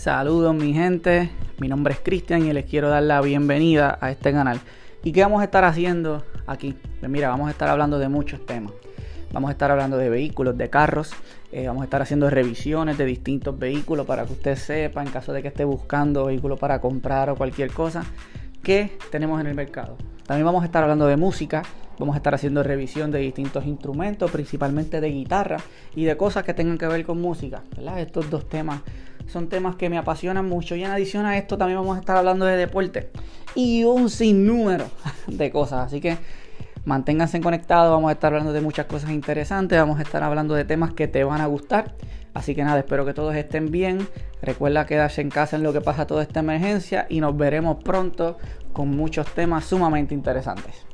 Saludos mi gente, mi nombre es Cristian y les quiero dar la bienvenida a este canal. ¿Y qué vamos a estar haciendo aquí? Pues mira, vamos a estar hablando de muchos temas. Vamos a estar hablando de vehículos, de carros. Eh, vamos a estar haciendo revisiones de distintos vehículos para que usted sepa, en caso de que esté buscando vehículos para comprar o cualquier cosa, qué tenemos en el mercado. También vamos a estar hablando de música, vamos a estar haciendo revisión de distintos instrumentos, principalmente de guitarra y de cosas que tengan que ver con música. Estos dos temas son temas que me apasionan mucho y en adición a esto también vamos a estar hablando de deporte y un sinnúmero de cosas. Así que manténganse conectados, vamos a estar hablando de muchas cosas interesantes, vamos a estar hablando de temas que te van a gustar. Así que nada, espero que todos estén bien. Recuerda quedarse en casa en lo que pasa toda esta emergencia y nos veremos pronto con muchos temas sumamente interesantes.